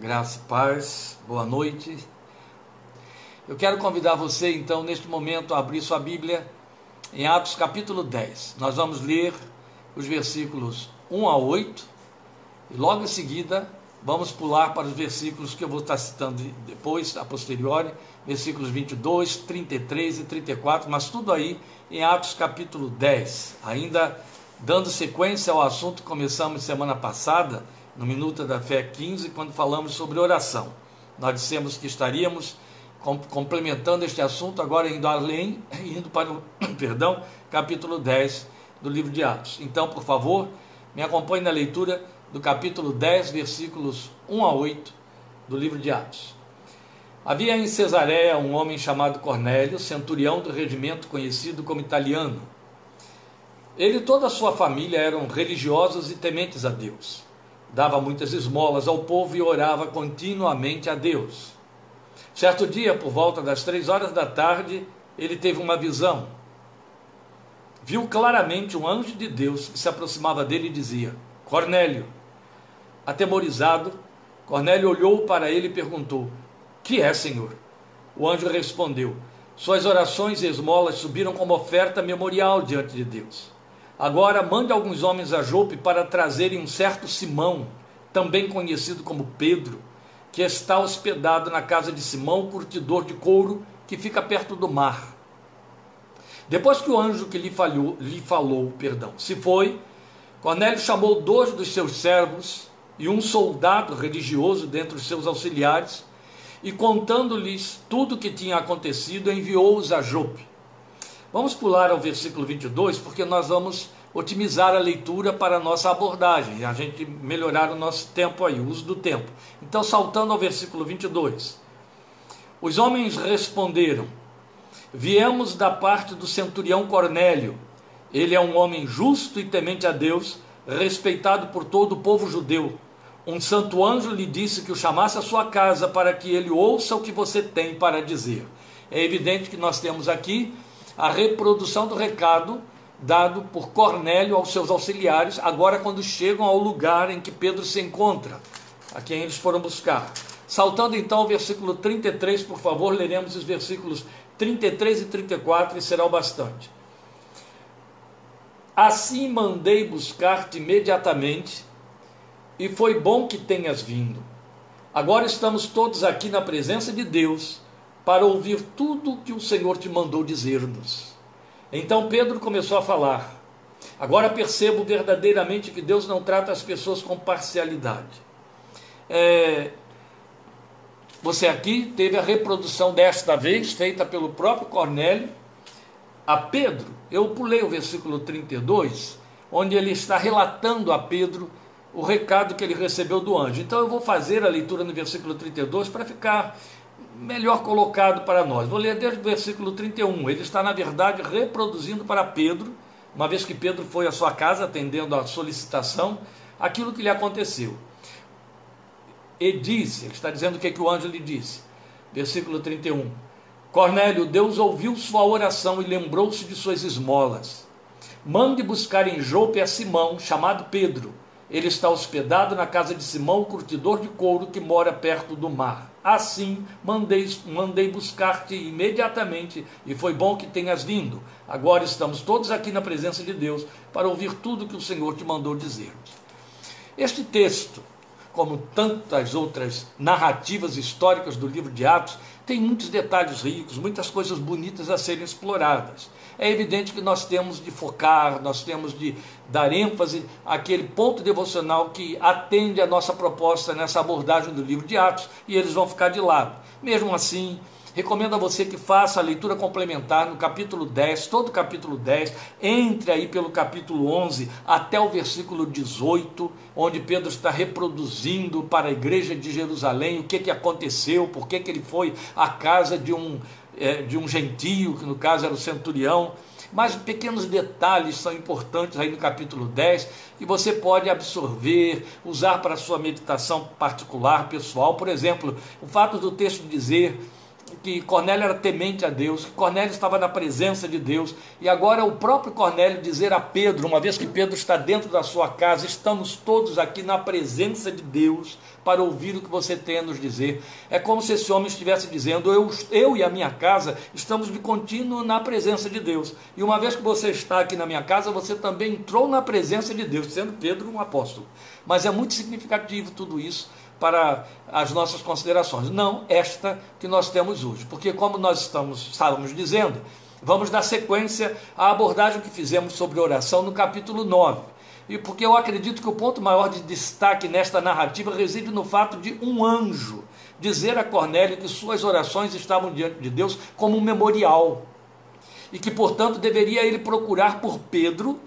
Graça e paz, boa noite. Eu quero convidar você, então, neste momento, a abrir sua Bíblia em Atos capítulo 10. Nós vamos ler os versículos 1 a 8 e logo em seguida vamos pular para os versículos que eu vou estar citando depois, a posteriori, versículos 22, 33 e 34, mas tudo aí em Atos capítulo 10. Ainda dando sequência ao assunto que começamos semana passada no Minuta da Fé 15, quando falamos sobre oração. Nós dissemos que estaríamos complementando este assunto, agora indo além, indo para o perdão, capítulo 10 do livro de Atos. Então, por favor, me acompanhe na leitura do capítulo 10, versículos 1 a 8 do livro de Atos. Havia em Cesareia um homem chamado Cornélio, centurião do regimento conhecido como italiano. Ele e toda a sua família eram religiosos e tementes a Deus dava muitas esmolas ao povo e orava continuamente a Deus. Certo dia, por volta das três horas da tarde, ele teve uma visão. Viu claramente um anjo de Deus que se aproximava dele e dizia: Cornélio. Atemorizado, Cornélio olhou para ele e perguntou: Que é, Senhor? O anjo respondeu: Suas orações e esmolas subiram como oferta memorial diante de Deus. Agora mande alguns homens a Jope para trazerem um certo Simão, também conhecido como Pedro, que está hospedado na casa de Simão, curtidor de couro, que fica perto do mar. Depois que o anjo que lhe, falhou, lhe falou, perdão, se foi, Cornélio chamou dois dos seus servos e um soldado religioso dentre os seus auxiliares, e contando-lhes tudo o que tinha acontecido, enviou-os a Jope. Vamos pular ao versículo 22, porque nós vamos otimizar a leitura para a nossa abordagem, a gente melhorar o nosso tempo aí, o uso do tempo. Então, saltando ao versículo 22. Os homens responderam: Viemos da parte do centurião Cornélio. Ele é um homem justo e temente a Deus, respeitado por todo o povo judeu. Um santo anjo lhe disse que o chamasse à sua casa para que ele ouça o que você tem para dizer. É evidente que nós temos aqui a reprodução do recado dado por Cornélio aos seus auxiliares, agora quando chegam ao lugar em que Pedro se encontra, a quem eles foram buscar. Saltando então ao versículo 33, por favor, leremos os versículos 33 e 34 e será o bastante. Assim mandei buscar-te imediatamente, e foi bom que tenhas vindo. Agora estamos todos aqui na presença de Deus para ouvir tudo que o Senhor te mandou dizer-nos. Então Pedro começou a falar. Agora percebo verdadeiramente que Deus não trata as pessoas com parcialidade. É, você aqui teve a reprodução desta vez, feita pelo próprio Cornélio, a Pedro. Eu pulei o versículo 32, onde ele está relatando a Pedro o recado que ele recebeu do anjo. Então eu vou fazer a leitura no versículo 32 para ficar melhor colocado para nós. Vou ler desde o versículo 31. Ele está, na verdade, reproduzindo para Pedro, uma vez que Pedro foi à sua casa atendendo à solicitação, aquilo que lhe aconteceu. E disse, ele está dizendo o que, é que o anjo lhe disse. Versículo 31. Cornélio, Deus ouviu sua oração e lembrou-se de suas esmolas. Mande buscar em Jope a Simão, chamado Pedro. Ele está hospedado na casa de Simão, curtidor de couro, que mora perto do mar. Assim mandei, mandei buscar-te imediatamente, e foi bom que tenhas vindo. Agora estamos todos aqui na presença de Deus para ouvir tudo que o Senhor te mandou dizer. Este texto, como tantas outras narrativas históricas do livro de Atos, tem muitos detalhes ricos, muitas coisas bonitas a serem exploradas. É evidente que nós temos de focar, nós temos de dar ênfase àquele ponto devocional que atende a nossa proposta nessa abordagem do livro de Atos, e eles vão ficar de lado. Mesmo assim, Recomendo a você que faça a leitura complementar no capítulo 10, todo o capítulo 10, entre aí pelo capítulo 11 até o versículo 18, onde Pedro está reproduzindo para a igreja de Jerusalém o que, que aconteceu, por que, que ele foi à casa de um, é, de um gentio, que no caso era o centurião. Mas pequenos detalhes são importantes aí no capítulo 10 que você pode absorver, usar para a sua meditação particular, pessoal. Por exemplo, o fato do texto dizer que Cornélio era temente a Deus, que Cornélio estava na presença de Deus, e agora o próprio Cornélio dizer a Pedro, uma vez que Pedro está dentro da sua casa, estamos todos aqui na presença de Deus para ouvir o que você tem a nos dizer. É como se esse homem estivesse dizendo: eu, eu e a minha casa estamos de contínuo na presença de Deus. E uma vez que você está aqui na minha casa, você também entrou na presença de Deus, sendo Pedro um apóstolo. Mas é muito significativo tudo isso para as nossas considerações, não esta que nós temos hoje, porque como nós estamos, estávamos dizendo, vamos dar sequência à abordagem que fizemos sobre oração no capítulo 9. E porque eu acredito que o ponto maior de destaque nesta narrativa reside no fato de um anjo dizer a Cornélio que suas orações estavam diante de Deus como um memorial. E que, portanto, deveria ele procurar por Pedro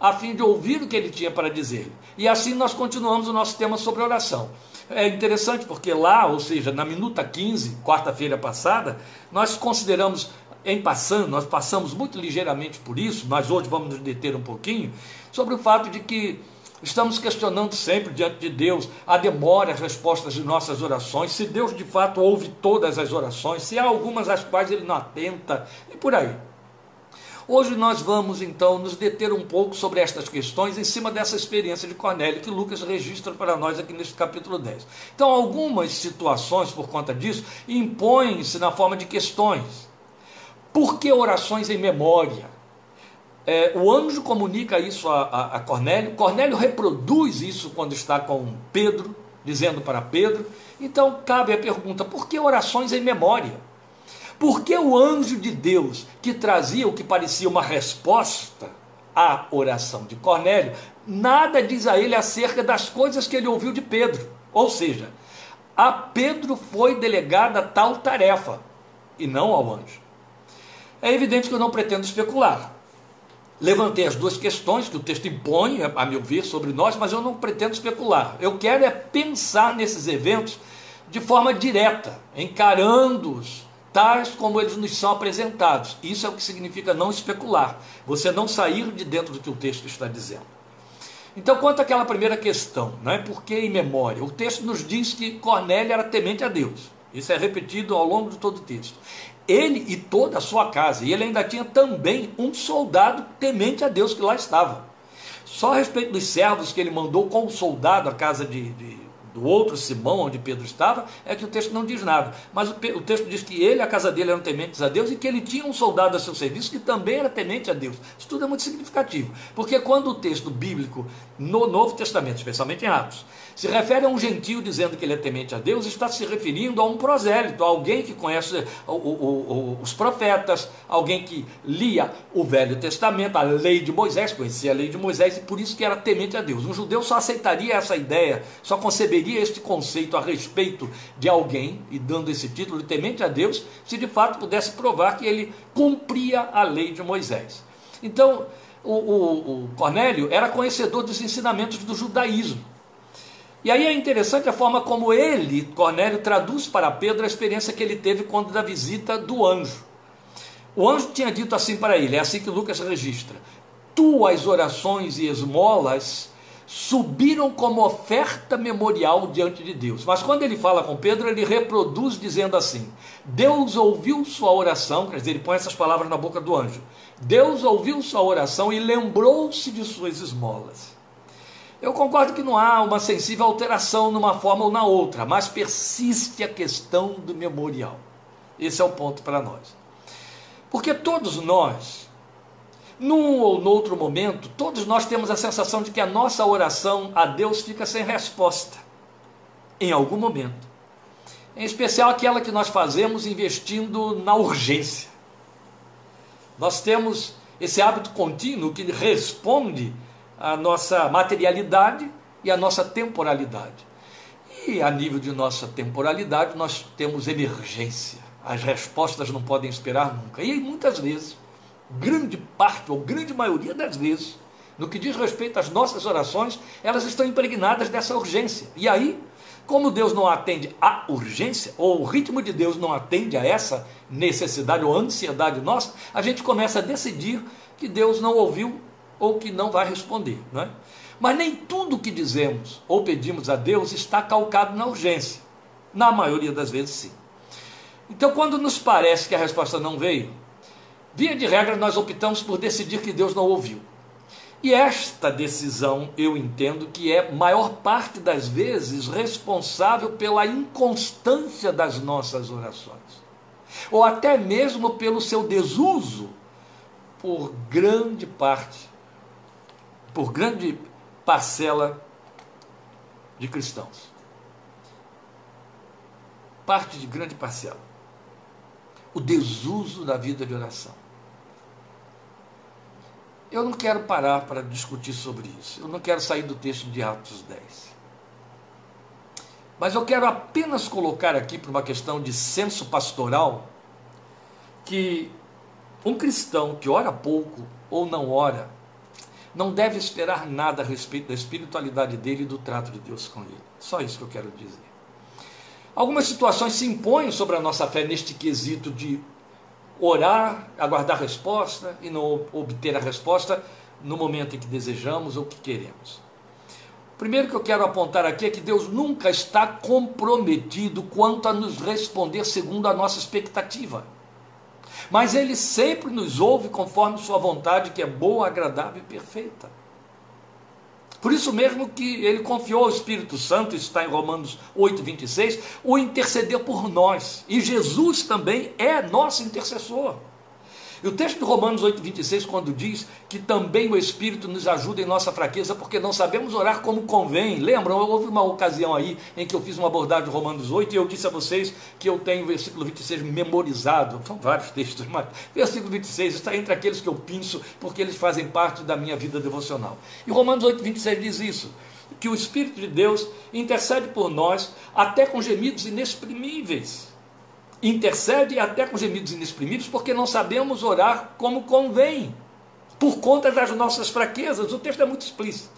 a fim de ouvir o que ele tinha para dizer. E assim nós continuamos o nosso tema sobre oração. É interessante porque lá, ou seja, na minuta 15, quarta-feira passada, nós consideramos em passando, nós passamos muito ligeiramente por isso, mas hoje vamos nos deter um pouquinho, sobre o fato de que estamos questionando sempre diante de Deus a demora, as respostas de nossas orações, se Deus de fato ouve todas as orações, se há algumas às quais Ele não atenta, e por aí. Hoje nós vamos então nos deter um pouco sobre estas questões em cima dessa experiência de Cornélio que Lucas registra para nós aqui neste capítulo 10. Então, algumas situações por conta disso impõem-se na forma de questões. Por que orações em memória? É, o anjo comunica isso a, a, a Cornélio, Cornélio reproduz isso quando está com Pedro, dizendo para Pedro. Então cabe a pergunta: por que orações em memória? Porque o anjo de Deus, que trazia o que parecia uma resposta à oração de Cornélio, nada diz a ele acerca das coisas que ele ouviu de Pedro. Ou seja, a Pedro foi delegada tal tarefa e não ao anjo. É evidente que eu não pretendo especular. Levantei as duas questões que o texto impõe, a meu ver, sobre nós, mas eu não pretendo especular. Eu quero é pensar nesses eventos de forma direta, encarando-os tais como eles nos são apresentados. Isso é o que significa não especular. Você não sair de dentro do que o texto está dizendo. Então, quanto àquela primeira questão, não é por que em memória? O texto nos diz que Cornélio era temente a Deus. Isso é repetido ao longo de todo o texto. Ele e toda a sua casa, e ele ainda tinha também um soldado temente a Deus que lá estava. Só a respeito dos servos que ele mandou com o soldado à casa de, de do outro Simão, onde Pedro estava, é que o texto não diz nada. Mas o, o, texto diz que ele a casa dele eram tementes a Deus e que ele tinha um soldado a seu serviço que também era temente a Deus. Isso tudo é muito significativo, porque quando o texto bíblico, no Novo Testamento, especialmente em Atos, se refere a um gentio dizendo que ele é temente a Deus, está se referindo a um prosélito, a alguém que conhece o, o, o, os profetas, alguém que lia o Velho Testamento, a lei de Moisés, conhecia a lei de Moisés e por isso que era temente a Deus. Um judeu só aceitaria essa ideia, só conceberia este conceito a respeito de alguém, e dando esse título de temente a Deus, se de fato pudesse provar que ele cumpria a lei de Moisés. Então, o, o, o Cornélio era conhecedor dos ensinamentos do judaísmo. E aí é interessante a forma como ele, Cornélio, traduz para Pedro a experiência que ele teve quando da visita do anjo. O anjo tinha dito assim para ele, é assim que Lucas registra: Tuas orações e esmolas subiram como oferta memorial diante de Deus. Mas quando ele fala com Pedro, ele reproduz dizendo assim: Deus ouviu sua oração, quer dizer, ele põe essas palavras na boca do anjo. Deus ouviu sua oração e lembrou-se de suas esmolas. Eu concordo que não há uma sensível alteração numa forma ou na outra, mas persiste a questão do memorial. Esse é o ponto para nós. Porque todos nós, num ou noutro momento, todos nós temos a sensação de que a nossa oração a Deus fica sem resposta, em algum momento. Em especial aquela que nós fazemos investindo na urgência. Nós temos esse hábito contínuo que responde a nossa materialidade e a nossa temporalidade. E a nível de nossa temporalidade, nós temos emergência. As respostas não podem esperar nunca. E muitas vezes, grande parte ou grande maioria das vezes, no que diz respeito às nossas orações, elas estão impregnadas dessa urgência. E aí, como Deus não atende à urgência, ou o ritmo de Deus não atende a essa necessidade ou ansiedade nossa, a gente começa a decidir que Deus não ouviu ou que não vai responder. Não é? Mas nem tudo que dizemos ou pedimos a Deus está calcado na urgência. Na maioria das vezes, sim. Então, quando nos parece que a resposta não veio, via de regra nós optamos por decidir que Deus não ouviu. E esta decisão eu entendo que é, maior parte das vezes, responsável pela inconstância das nossas orações, ou até mesmo pelo seu desuso por grande parte, por grande parcela de cristãos. Parte de grande parcela. O desuso da vida de oração. Eu não quero parar para discutir sobre isso. Eu não quero sair do texto de Atos 10. Mas eu quero apenas colocar aqui, para uma questão de senso pastoral, que um cristão que ora pouco ou não ora, não deve esperar nada a respeito da espiritualidade dele e do trato de Deus com ele. Só isso que eu quero dizer. Algumas situações se impõem sobre a nossa fé neste quesito de orar, aguardar resposta e não obter a resposta no momento em que desejamos ou que queremos. Primeiro que eu quero apontar aqui é que Deus nunca está comprometido quanto a nos responder segundo a nossa expectativa. Mas Ele sempre nos ouve conforme Sua vontade, que é boa, agradável e perfeita. Por isso mesmo que ele confiou ao Espírito Santo, isso está em Romanos 8, 26, o interceder por nós. E Jesus também é nosso intercessor. E o texto de Romanos 8, 26, quando diz que também o Espírito nos ajuda em nossa fraqueza, porque não sabemos orar como convém. Lembram? Houve uma ocasião aí em que eu fiz uma abordagem de Romanos 8 e eu disse a vocês que eu tenho o versículo 26 memorizado. São vários textos, mas versículo 26 está entre aqueles que eu pinço, porque eles fazem parte da minha vida devocional. E Romanos 8, 26 diz isso que o Espírito de Deus intercede por nós até com gemidos inexprimíveis intercede até com gemidos inexprimidos, porque não sabemos orar como convém, por conta das nossas fraquezas. O texto é muito explícito.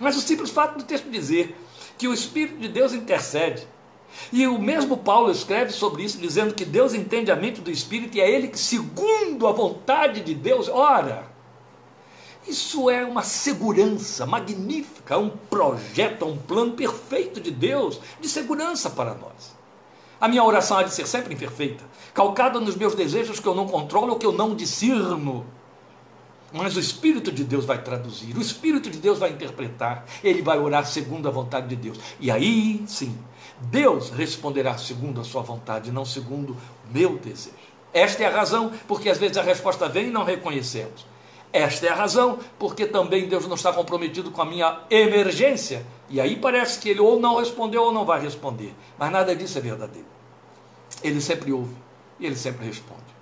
Mas o simples fato do texto dizer que o Espírito de Deus intercede, e o mesmo Paulo escreve sobre isso, dizendo que Deus entende a mente do Espírito e é Ele que, segundo a vontade de Deus, ora. Isso é uma segurança magnífica, um projeto, um plano perfeito de Deus de segurança para nós. A minha oração há de ser sempre imperfeita, calcada nos meus desejos que eu não controlo ou que eu não discerno. Mas o Espírito de Deus vai traduzir, o Espírito de Deus vai interpretar, ele vai orar segundo a vontade de Deus. E aí sim, Deus responderá segundo a sua vontade, não segundo o meu desejo. Esta é a razão porque às vezes a resposta vem e não reconhecemos. Esta é a razão porque também Deus não está comprometido com a minha emergência. E aí parece que ele ou não respondeu ou não vai responder. Mas nada disso é verdadeiro. Ele sempre ouve e ele sempre responde.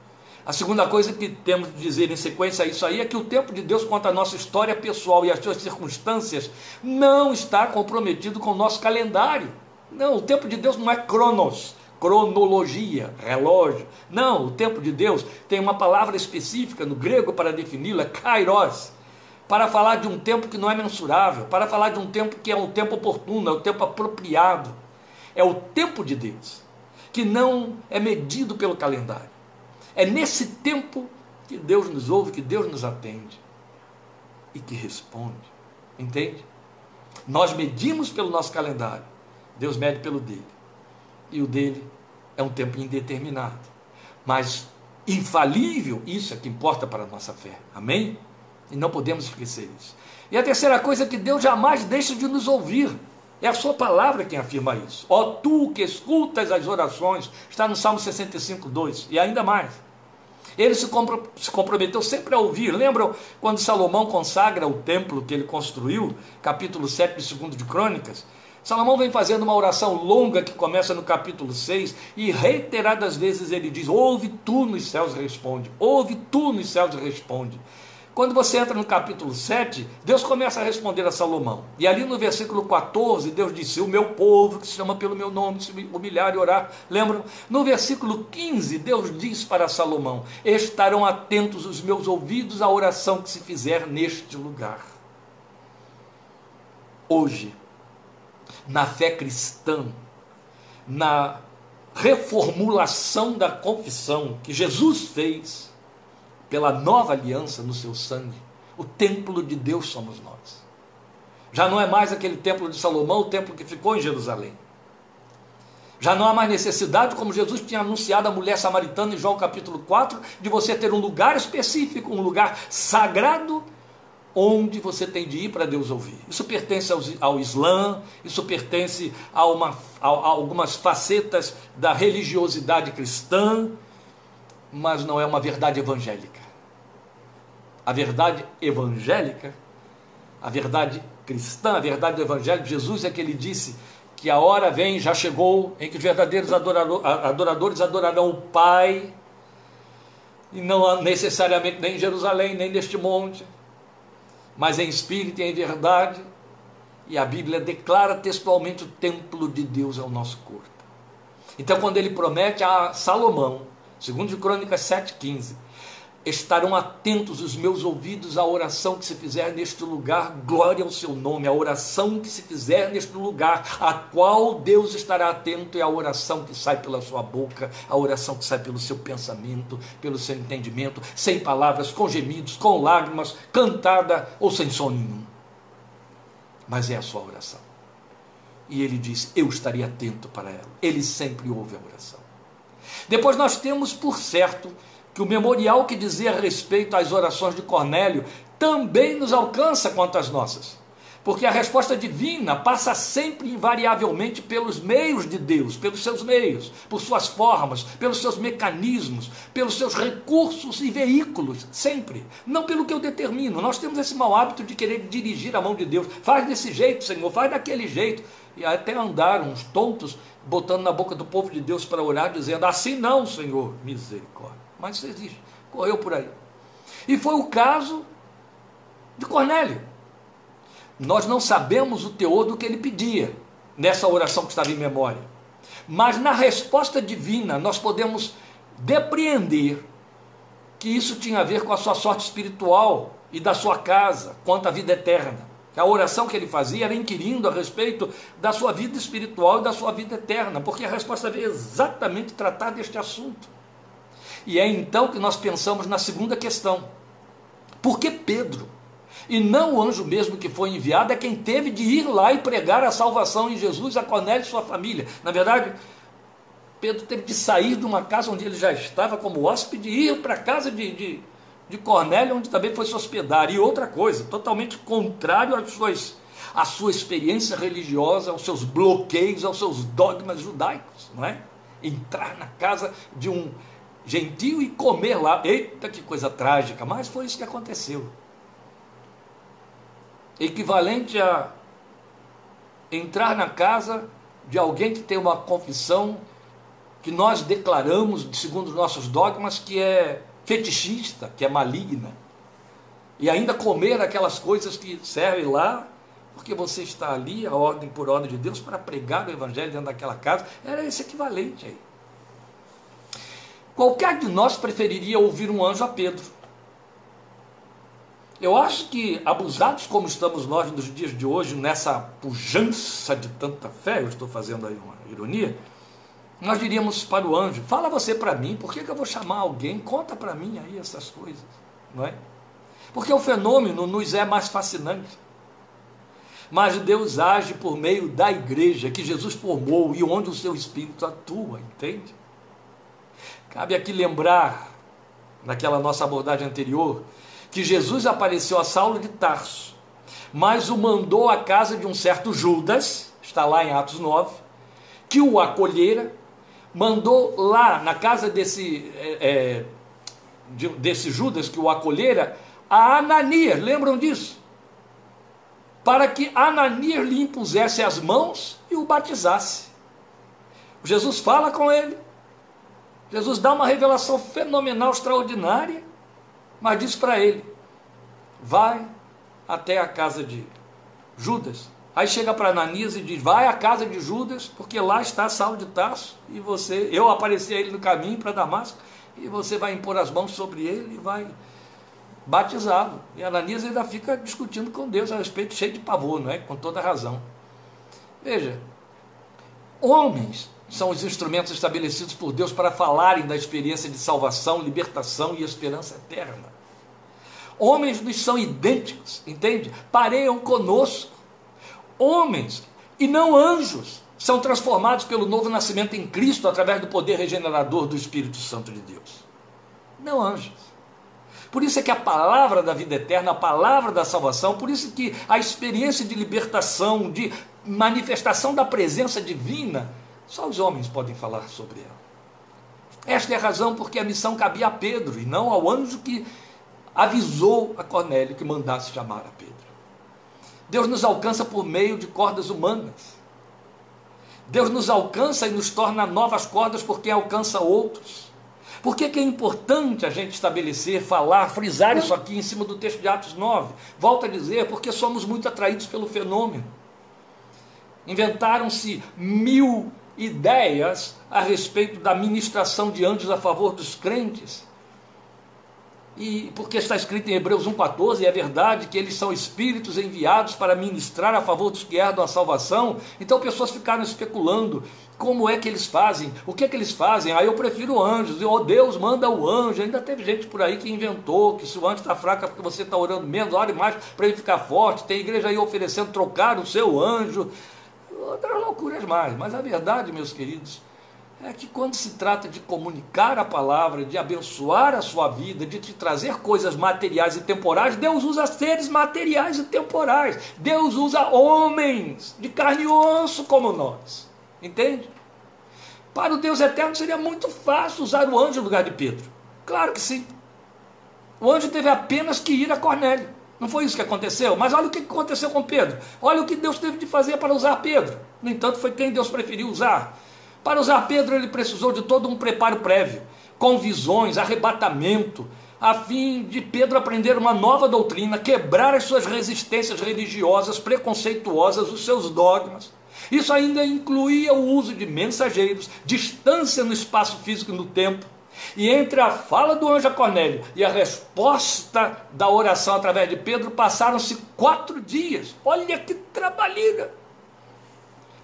A segunda coisa que temos de dizer em sequência a isso aí é que o tempo de Deus quanto à nossa história pessoal e as suas circunstâncias não está comprometido com o nosso calendário. Não, o tempo de Deus não é cronos, cronologia, relógio. Não, o tempo de Deus tem uma palavra específica no grego para defini-lo, é kairos, para falar de um tempo que não é mensurável, para falar de um tempo que é um tempo oportuno, é o um tempo apropriado. É o tempo de Deus, que não é medido pelo calendário. É nesse tempo que Deus nos ouve, que Deus nos atende e que responde. Entende? Nós medimos pelo nosso calendário, Deus mede pelo dele. E o dele é um tempo indeterminado. Mas infalível, isso é que importa para a nossa fé. Amém? E não podemos esquecer isso. E a terceira coisa é que Deus jamais deixa de nos ouvir. É a sua palavra quem afirma isso. Ó tu que escutas as orações, está no Salmo 65, 2. E ainda mais. Ele se, compro, se comprometeu sempre a ouvir. Lembram quando Salomão consagra o templo que ele construiu, capítulo 7 de 2 de Crônicas? Salomão vem fazendo uma oração longa que começa no capítulo 6 e reiteradas vezes ele diz: Ouve tu nos céus responde, ouve tu nos céus responde. Quando você entra no capítulo 7, Deus começa a responder a Salomão. E ali no versículo 14, Deus disse: O meu povo que se chama pelo meu nome, se humilhar e orar. Lembram? No versículo 15, Deus diz para Salomão: Estarão atentos os meus ouvidos à oração que se fizer neste lugar. Hoje, na fé cristã, na reformulação da confissão que Jesus fez pela nova aliança no seu sangue. O templo de Deus somos nós. Já não é mais aquele templo de Salomão, o templo que ficou em Jerusalém. Já não há mais necessidade, como Jesus tinha anunciado à mulher samaritana em João capítulo 4, de você ter um lugar específico, um lugar sagrado, onde você tem de ir para Deus ouvir. Isso pertence ao, ao Islã, isso pertence a, uma, a, a algumas facetas da religiosidade cristã, mas não é uma verdade evangélica. A verdade evangélica, a verdade cristã, a verdade do Evangelho de Jesus é que ele disse que a hora vem, já chegou, em que os verdadeiros adoradores adorarão o Pai, e não necessariamente nem em Jerusalém, nem neste monte, mas em espírito e em verdade. E a Bíblia declara textualmente o templo de Deus é o nosso corpo. Então, quando ele promete a Salomão, segundo de Crônicas 7,15, estarão atentos os meus ouvidos à oração que se fizer neste lugar, glória ao seu nome, a oração que se fizer neste lugar, a qual Deus estará atento é a oração que sai pela sua boca, a oração que sai pelo seu pensamento, pelo seu entendimento, sem palavras, com gemidos, com lágrimas, cantada ou sem som nenhum. Mas é a sua oração. E ele diz: Eu estarei atento para ela. Ele sempre ouve a oração. Depois nós temos por certo que o memorial que dizia respeito às orações de Cornélio também nos alcança quanto às nossas. Porque a resposta divina passa sempre invariavelmente pelos meios de Deus, pelos seus meios, por suas formas, pelos seus mecanismos, pelos seus recursos e veículos, sempre. Não pelo que eu determino. Nós temos esse mau hábito de querer dirigir a mão de Deus. Faz desse jeito, Senhor, faz daquele jeito. E até andaram uns tontos botando na boca do povo de Deus para orar, dizendo: Assim não, Senhor, misericórdia mas isso existe. Correu por aí. E foi o caso de Cornélio. Nós não sabemos o teor do que ele pedia nessa oração que estava em memória. Mas na resposta divina nós podemos depreender que isso tinha a ver com a sua sorte espiritual e da sua casa, quanto à vida eterna. A oração que ele fazia era inquirindo a respeito da sua vida espiritual e da sua vida eterna, porque a resposta veio exatamente tratar deste assunto. E é então que nós pensamos na segunda questão. Por que Pedro? E não o anjo mesmo que foi enviado é quem teve de ir lá e pregar a salvação em Jesus a Cornélio e sua família. Na verdade, Pedro teve de sair de uma casa onde ele já estava como hóspede e ir para a casa de, de, de Cornélio, onde também foi se hospedar. E outra coisa, totalmente contrário às suas, à sua experiência religiosa, aos seus bloqueios, aos seus dogmas judaicos, não é? Entrar na casa de um gentil e comer lá. Eita, que coisa trágica, mas foi isso que aconteceu. Equivalente a entrar na casa de alguém que tem uma confissão que nós declaramos, segundo os nossos dogmas, que é fetichista, que é maligna. E ainda comer aquelas coisas que servem lá, porque você está ali, a ordem por ordem de Deus, para pregar o evangelho dentro daquela casa. Era esse equivalente aí. Qualquer de nós preferiria ouvir um anjo a Pedro. Eu acho que, abusados como estamos nós nos dias de hoje, nessa pujança de tanta fé, eu estou fazendo aí uma ironia, nós diríamos para o anjo: fala você para mim, por que, que eu vou chamar alguém? Conta para mim aí essas coisas, não é? Porque o fenômeno nos é mais fascinante. Mas Deus age por meio da igreja que Jesus formou e onde o seu espírito atua, entende? Cabe aqui lembrar, naquela nossa abordagem anterior, que Jesus apareceu a Saulo de Tarso, mas o mandou à casa de um certo Judas, está lá em Atos 9, que o acolhera, mandou lá na casa desse, é, é de, desse Judas que o acolhera, a Ananias, lembram disso? Para que Ananias lhe impusesse as mãos e o batizasse. Jesus fala com ele, Jesus dá uma revelação fenomenal, extraordinária, mas diz para ele: vai até a casa de Judas. Aí chega para Ananias e diz: vai à casa de Judas, porque lá está Saulo de Tarso, e você, eu apareci a ele no caminho para Damasco, e você vai impor as mãos sobre ele e vai batizá-lo. E Ananias ainda fica discutindo com Deus a respeito, cheio de pavor, não é? Com toda razão. Veja, homens são os instrumentos estabelecidos por Deus para falarem da experiência de salvação, libertação e esperança eterna. Homens nos são idênticos, entende? Pareiam conosco. Homens e não anjos. são transformados pelo novo nascimento em Cristo através do poder regenerador do Espírito Santo de Deus. Não anjos. Por isso é que a palavra da vida eterna, a palavra da salvação, por isso que a experiência de libertação, de manifestação da presença divina, só os homens podem falar sobre ela. Esta é a razão porque a missão cabia a Pedro e não ao anjo que avisou a Cornélio que mandasse chamar a Pedro. Deus nos alcança por meio de cordas humanas. Deus nos alcança e nos torna novas cordas porque alcança outros. Por que, que é importante a gente estabelecer, falar, frisar isso aqui em cima do texto de Atos 9? Volto a dizer, porque somos muito atraídos pelo fenômeno. Inventaram-se mil ideias a respeito da ministração de anjos a favor dos crentes. E porque está escrito em Hebreus 1,14, e é verdade que eles são espíritos enviados para ministrar a favor dos que herdam a salvação. Então pessoas ficaram especulando como é que eles fazem, o que é que eles fazem. Ah, eu prefiro anjos, oh Deus manda o anjo. Ainda teve gente por aí que inventou que se o anjo está fraco é porque você está orando menos, ore mais para ele ficar forte. Tem igreja aí oferecendo trocar o seu anjo. Outras loucuras mais. Mas a verdade, meus queridos, é que quando se trata de comunicar a palavra, de abençoar a sua vida, de te trazer coisas materiais e temporais, Deus usa seres materiais e temporais. Deus usa homens de carne e osso como nós. Entende? Para o Deus eterno seria muito fácil usar o anjo no lugar de Pedro. Claro que sim. O anjo teve apenas que ir a Cornélio. Não foi isso que aconteceu? Mas olha o que aconteceu com Pedro. Olha o que Deus teve de fazer para usar Pedro. No entanto, foi quem Deus preferiu usar. Para usar Pedro, ele precisou de todo um preparo prévio, com visões, arrebatamento, a fim de Pedro aprender uma nova doutrina, quebrar as suas resistências religiosas, preconceituosas, os seus dogmas. Isso ainda incluía o uso de mensageiros, distância no espaço físico e no tempo. E entre a fala do anjo a Cornélio e a resposta da oração através de Pedro, passaram-se quatro dias. Olha que trabalheira!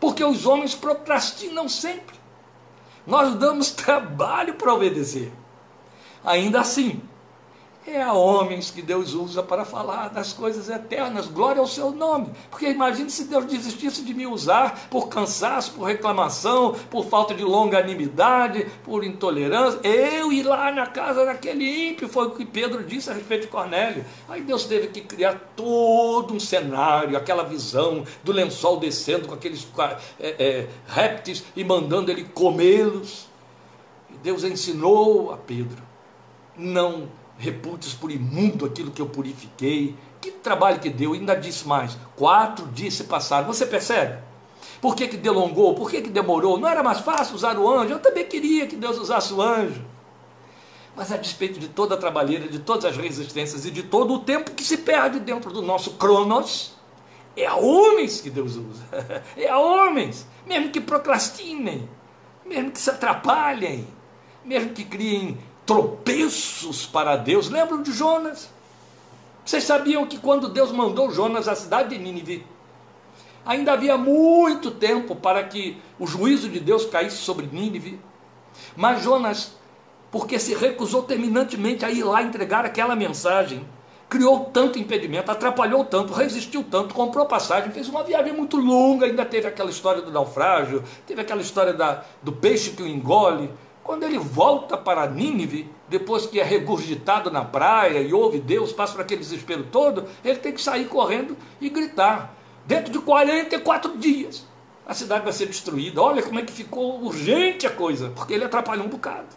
porque os homens procrastinam sempre. Nós damos trabalho para obedecer. Ainda assim, é a homens que Deus usa para falar das coisas eternas. Glória ao seu nome. Porque imagine se Deus desistisse de me usar por cansaço, por reclamação, por falta de longanimidade, por intolerância. Eu ir lá na casa daquele ímpio, foi o que Pedro disse a respeito de Cornélio. Aí Deus teve que criar todo um cenário, aquela visão do lençol descendo com aqueles é, é, répteis e mandando ele comê-los. Deus ensinou a Pedro: não reputes por imundo aquilo que eu purifiquei. Que trabalho que deu, ainda disse mais. Quatro dias se passaram. Você percebe? Por que, que delongou? Por que, que demorou? Não era mais fácil usar o anjo? Eu também queria que Deus usasse o anjo. Mas a despeito de toda a trabalheira, de todas as resistências e de todo o tempo que se perde dentro do nosso cronos, é a homens que Deus usa. É a homens, mesmo que procrastinem, mesmo que se atrapalhem, mesmo que criem tropeços para Deus. Lembram de Jonas? Vocês sabiam que quando Deus mandou Jonas à cidade de Nínive, ainda havia muito tempo para que o juízo de Deus caísse sobre Nínive. Mas Jonas, porque se recusou terminantemente a ir lá entregar aquela mensagem, criou tanto impedimento, atrapalhou tanto, resistiu tanto, comprou passagem, fez uma viagem muito longa, ainda teve aquela história do naufrágio, teve aquela história da, do peixe que o engole, quando ele volta para Nínive, depois que é regurgitado na praia e ouve Deus, passa por aquele desespero todo, ele tem que sair correndo e gritar. Dentro de 44 dias, a cidade vai ser destruída. Olha como é que ficou urgente a coisa, porque ele atrapalhou um bocado.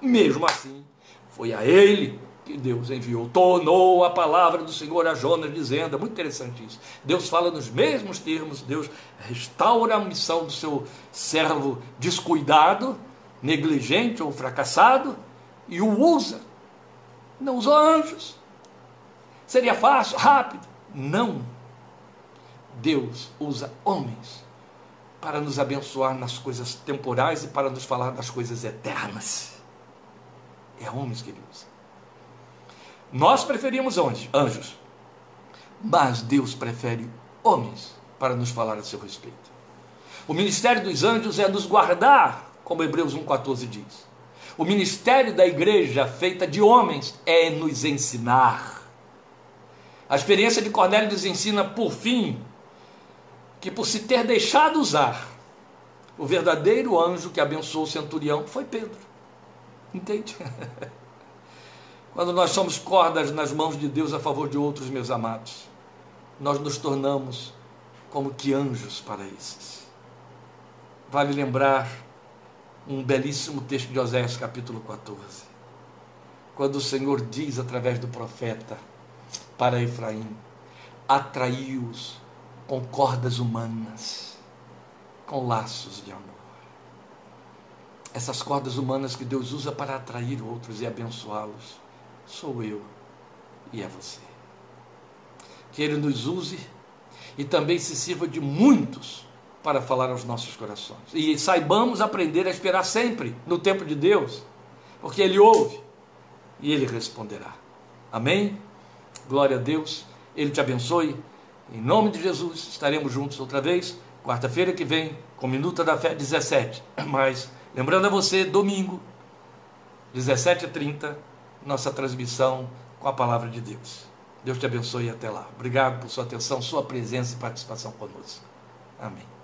Mesmo assim, foi a ele que Deus enviou, tornou a palavra do Senhor a Jonas, dizendo, é muito interessante isso. Deus fala nos mesmos termos, Deus restaura a missão do seu servo descuidado negligente ou fracassado e o usa. Não usou anjos. Seria fácil, rápido. Não. Deus usa homens para nos abençoar nas coisas temporais e para nos falar das coisas eternas. É homens que ele usa. Nós preferimos anjos, mas Deus prefere homens para nos falar a seu respeito. O ministério dos anjos é nos guardar como Hebreus 1,14 diz. O ministério da igreja, feita de homens, é nos ensinar. A experiência de Cornélio nos ensina, por fim, que por se ter deixado usar, O verdadeiro anjo que abençoou o centurião foi Pedro. Entende? Quando nós somos cordas nas mãos de Deus a favor de outros, meus amados, nós nos tornamos como que anjos para esses. Vale lembrar um belíssimo texto de Oséias, capítulo 14, quando o Senhor diz através do profeta para Efraim: atraiu-os com cordas humanas, com laços de amor. Essas cordas humanas que Deus usa para atrair outros e abençoá-los, sou eu e é você. Que Ele nos use e também se sirva de muitos para falar aos nossos corações. E saibamos aprender a esperar sempre no tempo de Deus, porque Ele ouve e Ele responderá. Amém? Glória a Deus. Ele te abençoe. Em nome de Jesus, estaremos juntos outra vez, quarta-feira que vem, com Minuta da Fé 17. Mas, lembrando a você, domingo, 17h30, nossa transmissão com a palavra de Deus. Deus te abençoe e até lá. Obrigado por sua atenção, sua presença e participação conosco. Amém.